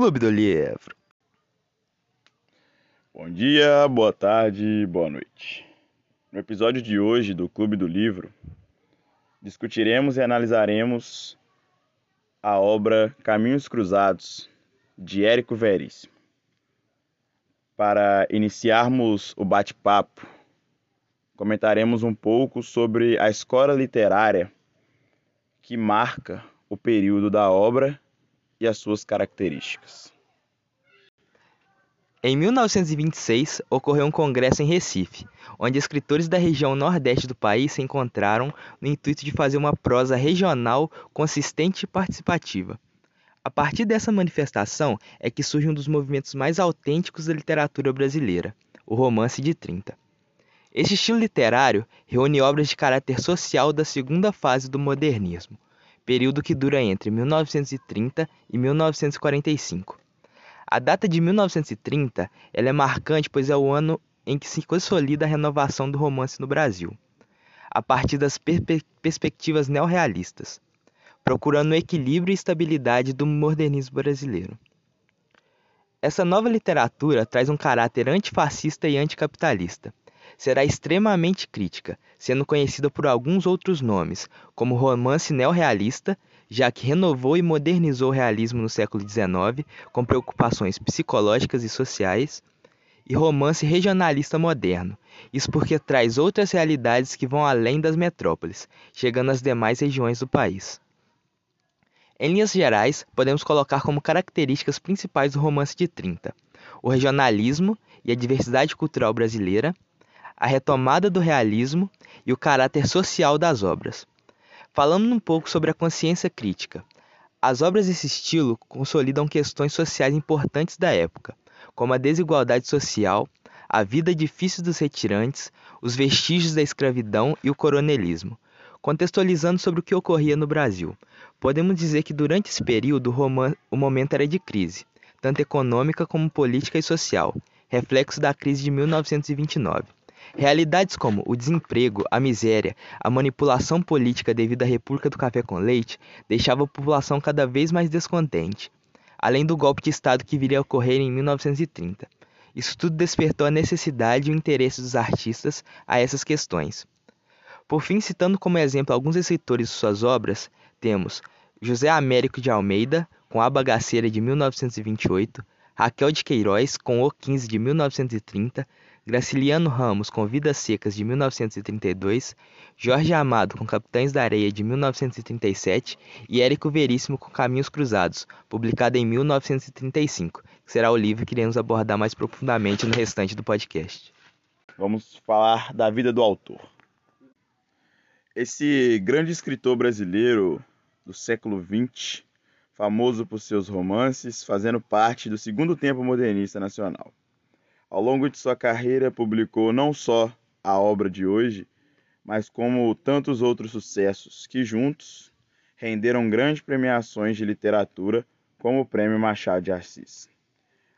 Clube do Livro. Bom dia, boa tarde, boa noite. No episódio de hoje do Clube do Livro, discutiremos e analisaremos a obra Caminhos Cruzados, de Érico Veríssimo. Para iniciarmos o bate-papo, comentaremos um pouco sobre a escola literária que marca o período da obra e as suas características. Em 1926, ocorreu um congresso em Recife, onde escritores da região nordeste do país se encontraram no intuito de fazer uma prosa regional consistente e participativa. A partir dessa manifestação é que surge um dos movimentos mais autênticos da literatura brasileira, o romance de 30. Este estilo literário reúne obras de caráter social da segunda fase do modernismo, período que dura entre 1930 e 1945. A data de 1930 ela é marcante pois é o ano em que se consolida a renovação do romance no Brasil, a partir das per perspectivas neorrealistas procurando o equilíbrio e estabilidade do modernismo brasileiro. Essa nova literatura traz um caráter antifascista e anticapitalista. Será extremamente crítica, sendo conhecida por alguns outros nomes, como romance neorrealista, já que renovou e modernizou o realismo no século XIX, com preocupações psicológicas e sociais, e romance regionalista moderno, isso porque traz outras realidades que vão além das metrópoles, chegando às demais regiões do país. Em linhas gerais, podemos colocar como características principais do romance de 30 o regionalismo e a diversidade cultural brasileira, a retomada do realismo e o caráter social das obras. Falando um pouco sobre a consciência crítica, as obras desse estilo consolidam questões sociais importantes da época, como a desigualdade social, a vida difícil dos retirantes, os vestígios da escravidão e o coronelismo, contextualizando sobre o que ocorria no Brasil, Podemos dizer que durante esse período o momento era de crise, tanto econômica como política e social, reflexo da crise de 1929. Realidades como o desemprego, a miséria, a manipulação política devido à República do Café com Leite deixavam a população cada vez mais descontente, além do golpe de Estado que viria a ocorrer em 1930. Isso tudo despertou a necessidade e o interesse dos artistas a essas questões. Por fim, citando como exemplo alguns escritores de suas obras, temos José Américo de Almeida, com A Bagaceira de 1928, Raquel de Queiroz, com O 15 de 1930, Graciliano Ramos, com Vidas Secas de 1932, Jorge Amado, com Capitães da Areia de 1937 e Érico Veríssimo, com Caminhos Cruzados, publicado em 1935, que será o livro que iremos abordar mais profundamente no restante do podcast. Vamos falar da vida do autor. Esse grande escritor brasileiro do século XX, famoso por seus romances, fazendo parte do segundo tempo modernista nacional. Ao longo de sua carreira, publicou não só a obra de hoje, mas como tantos outros sucessos que juntos renderam grandes premiações de literatura, como o Prêmio Machado de Assis.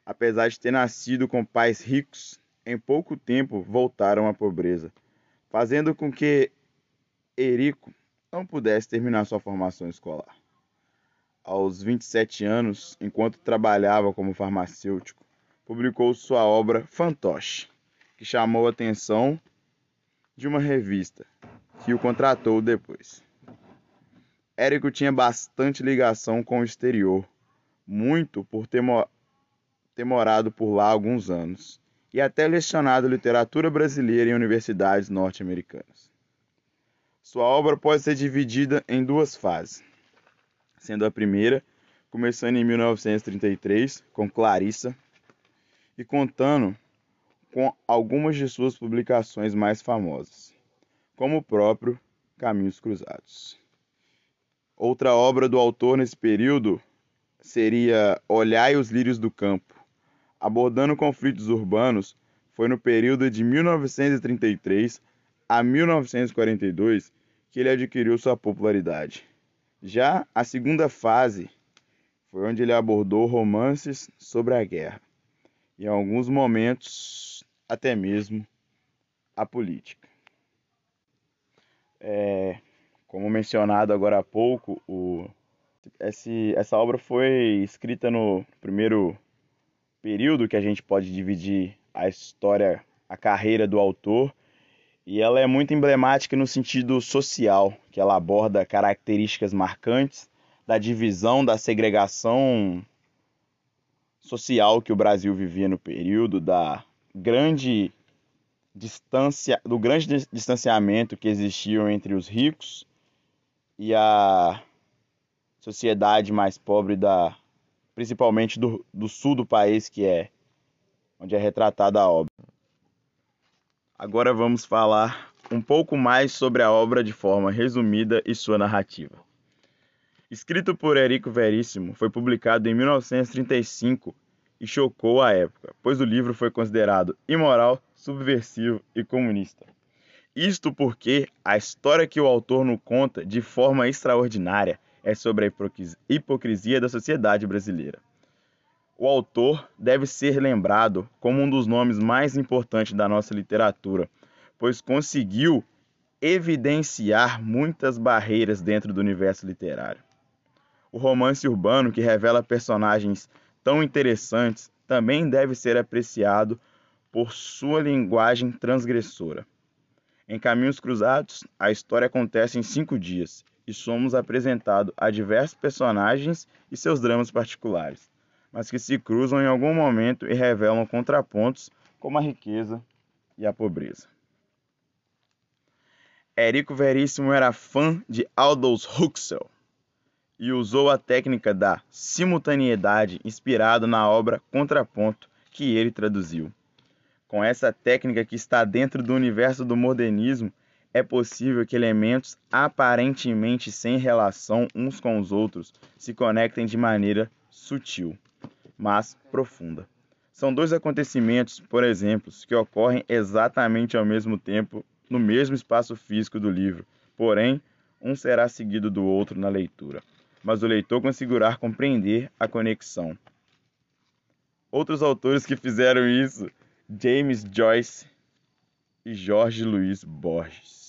Apesar de ter nascido com pais ricos, em pouco tempo voltaram à pobreza, fazendo com que Erico não pudesse terminar sua formação escolar. Aos 27 anos, enquanto trabalhava como farmacêutico, publicou sua obra Fantoche, que chamou a atenção de uma revista, que o contratou depois. Érico tinha bastante ligação com o exterior, muito por ter, mo ter morado por lá alguns anos, e até lecionado literatura brasileira em universidades norte-americanas. Sua obra pode ser dividida em duas fases, sendo a primeira começando em 1933 com Clarissa e contando com algumas de suas publicações mais famosas, como o próprio Caminhos Cruzados. Outra obra do autor nesse período seria Olhai os Lírios do Campo, abordando conflitos urbanos, foi no período de 1933 a 1942 que ele adquiriu sua popularidade. Já a segunda fase foi onde ele abordou romances sobre a guerra em alguns momentos, até mesmo a política. É, como mencionado agora há pouco, o, esse, essa obra foi escrita no primeiro período que a gente pode dividir a história, a carreira do autor, e ela é muito emblemática no sentido social, que ela aborda características marcantes da divisão, da segregação social que o Brasil vivia no período, da grande distância, do grande distanciamento que existia entre os ricos e a sociedade mais pobre da principalmente do, do sul do país que é onde é retratada a obra. Agora vamos falar um pouco mais sobre a obra de forma resumida e sua narrativa. Escrito por Érico Veríssimo, foi publicado em 1935 e chocou a época, pois o livro foi considerado imoral, subversivo e comunista. Isto porque a história que o autor nos conta de forma extraordinária é sobre a hipocrisia da sociedade brasileira. O autor deve ser lembrado como um dos nomes mais importantes da nossa literatura, pois conseguiu evidenciar muitas barreiras dentro do universo literário. O romance urbano, que revela personagens tão interessantes, também deve ser apreciado por sua linguagem transgressora. Em Caminhos Cruzados, a história acontece em cinco dias e somos apresentados a diversos personagens e seus dramas particulares, mas que se cruzam em algum momento e revelam contrapontos como a riqueza e a pobreza. Érico Veríssimo era fã de Aldous Huxley, e usou a técnica da simultaneidade inspirada na obra Contraponto que ele traduziu. Com essa técnica que está dentro do universo do modernismo, é possível que elementos aparentemente sem relação uns com os outros se conectem de maneira sutil, mas profunda. São dois acontecimentos, por exemplo, que ocorrem exatamente ao mesmo tempo no mesmo espaço físico do livro, porém, um será seguido do outro na leitura mas o leitor conseguirá compreender a conexão. Outros autores que fizeram isso, James Joyce e Jorge Luiz Borges.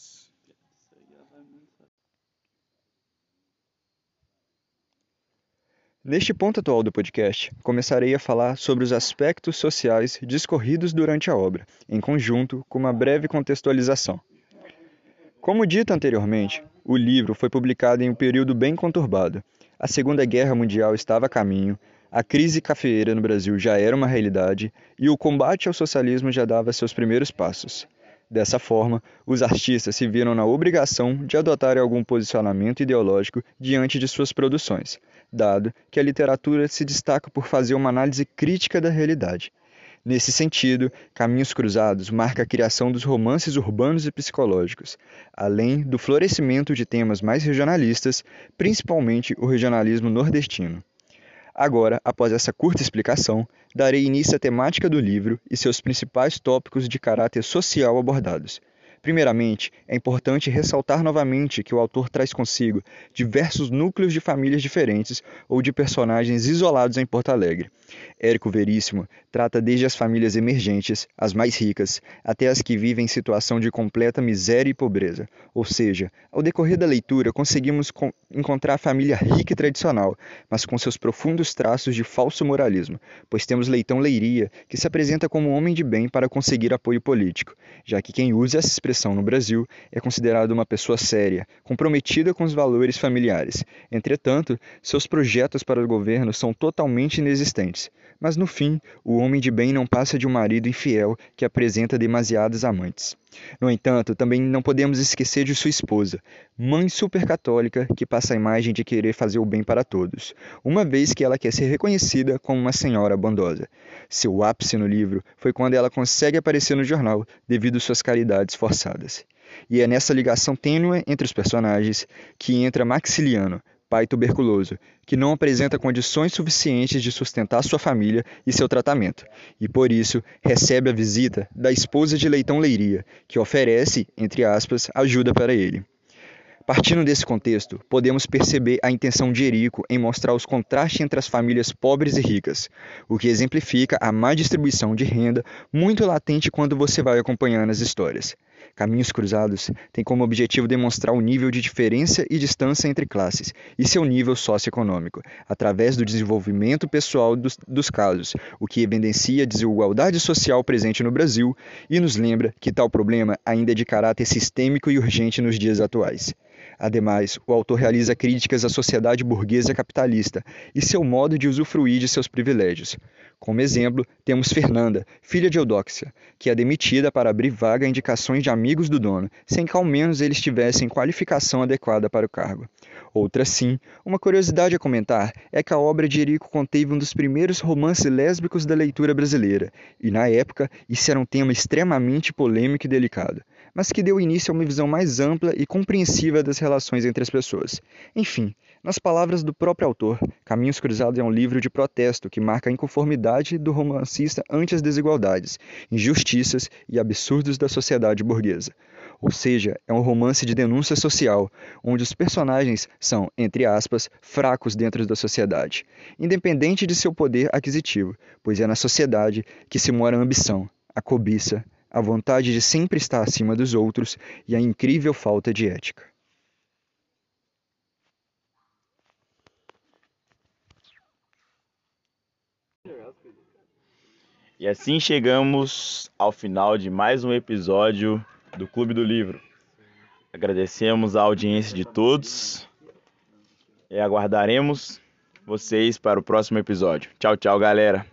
Neste ponto atual do podcast, começarei a falar sobre os aspectos sociais discorridos durante a obra, em conjunto com uma breve contextualização. Como dito anteriormente, o livro foi publicado em um período bem conturbado. A Segunda Guerra Mundial estava a caminho, a crise cafeeira no Brasil já era uma realidade e o combate ao socialismo já dava seus primeiros passos. Dessa forma, os artistas se viram na obrigação de adotar algum posicionamento ideológico diante de suas produções, dado que a literatura se destaca por fazer uma análise crítica da realidade. Nesse sentido, Caminhos Cruzados marca a criação dos romances urbanos e psicológicos, além do florescimento de temas mais regionalistas, principalmente o regionalismo nordestino. Agora, após essa curta explicação, darei início à temática do livro e seus principais tópicos de caráter social abordados. Primeiramente, é importante ressaltar novamente que o autor traz consigo diversos núcleos de famílias diferentes ou de personagens isolados em Porto Alegre. Érico Veríssimo trata desde as famílias emergentes, as mais ricas, até as que vivem em situação de completa miséria e pobreza. Ou seja, ao decorrer da leitura, conseguimos encontrar a família rica e tradicional, mas com seus profundos traços de falso moralismo, pois temos Leitão Leiria, que se apresenta como um homem de bem para conseguir apoio político, já que quem usa essa expressão expressão no Brasil, é considerado uma pessoa séria, comprometida com os valores familiares. Entretanto, seus projetos para o governo são totalmente inexistentes. Mas no fim, o homem de bem não passa de um marido infiel que apresenta demasiadas amantes. No entanto, também não podemos esquecer de sua esposa, mãe supercatólica que passa a imagem de querer fazer o bem para todos, uma vez que ela quer ser reconhecida como uma senhora bondosa. Seu ápice no livro foi quando ela consegue aparecer no jornal devido suas caridades forçadas. E é nessa ligação tênue entre os personagens que entra Maxiliano, pai tuberculoso, que não apresenta condições suficientes de sustentar sua família e seu tratamento, e por isso recebe a visita da esposa de Leitão Leiria, que oferece, entre aspas, ajuda para ele. Partindo desse contexto, podemos perceber a intenção de Erico em mostrar os contrastes entre as famílias pobres e ricas, o que exemplifica a má distribuição de renda muito latente quando você vai acompanhando as histórias. Caminhos Cruzados tem como objetivo demonstrar o nível de diferença e distância entre classes e seu nível socioeconômico, através do desenvolvimento pessoal dos, dos casos, o que evidencia a desigualdade social presente no Brasil e nos lembra que tal problema ainda é de caráter sistêmico e urgente nos dias atuais. Ademais, o autor realiza críticas à sociedade burguesa capitalista e seu modo de usufruir de seus privilégios. Como exemplo, temos Fernanda, filha de Eudóxia, que é demitida para abrir vaga a indicações de amigos do dono, sem que ao menos eles tivessem qualificação adequada para o cargo. Outra sim, uma curiosidade a comentar é que a obra de Érico conteve um dos primeiros romances lésbicos da leitura brasileira, e na época isso era um tema extremamente polêmico e delicado mas que deu início a uma visão mais ampla e compreensiva das relações entre as pessoas. Enfim, nas palavras do próprio autor, Caminhos Cruzados é um livro de protesto que marca a inconformidade do romancista ante as desigualdades, injustiças e absurdos da sociedade burguesa. Ou seja, é um romance de denúncia social, onde os personagens são, entre aspas, fracos dentro da sociedade, independente de seu poder aquisitivo, pois é na sociedade que se mora a ambição, a cobiça, a vontade de sempre estar acima dos outros e a incrível falta de ética. E assim chegamos ao final de mais um episódio do Clube do Livro. Agradecemos a audiência de todos e aguardaremos vocês para o próximo episódio. Tchau, tchau, galera.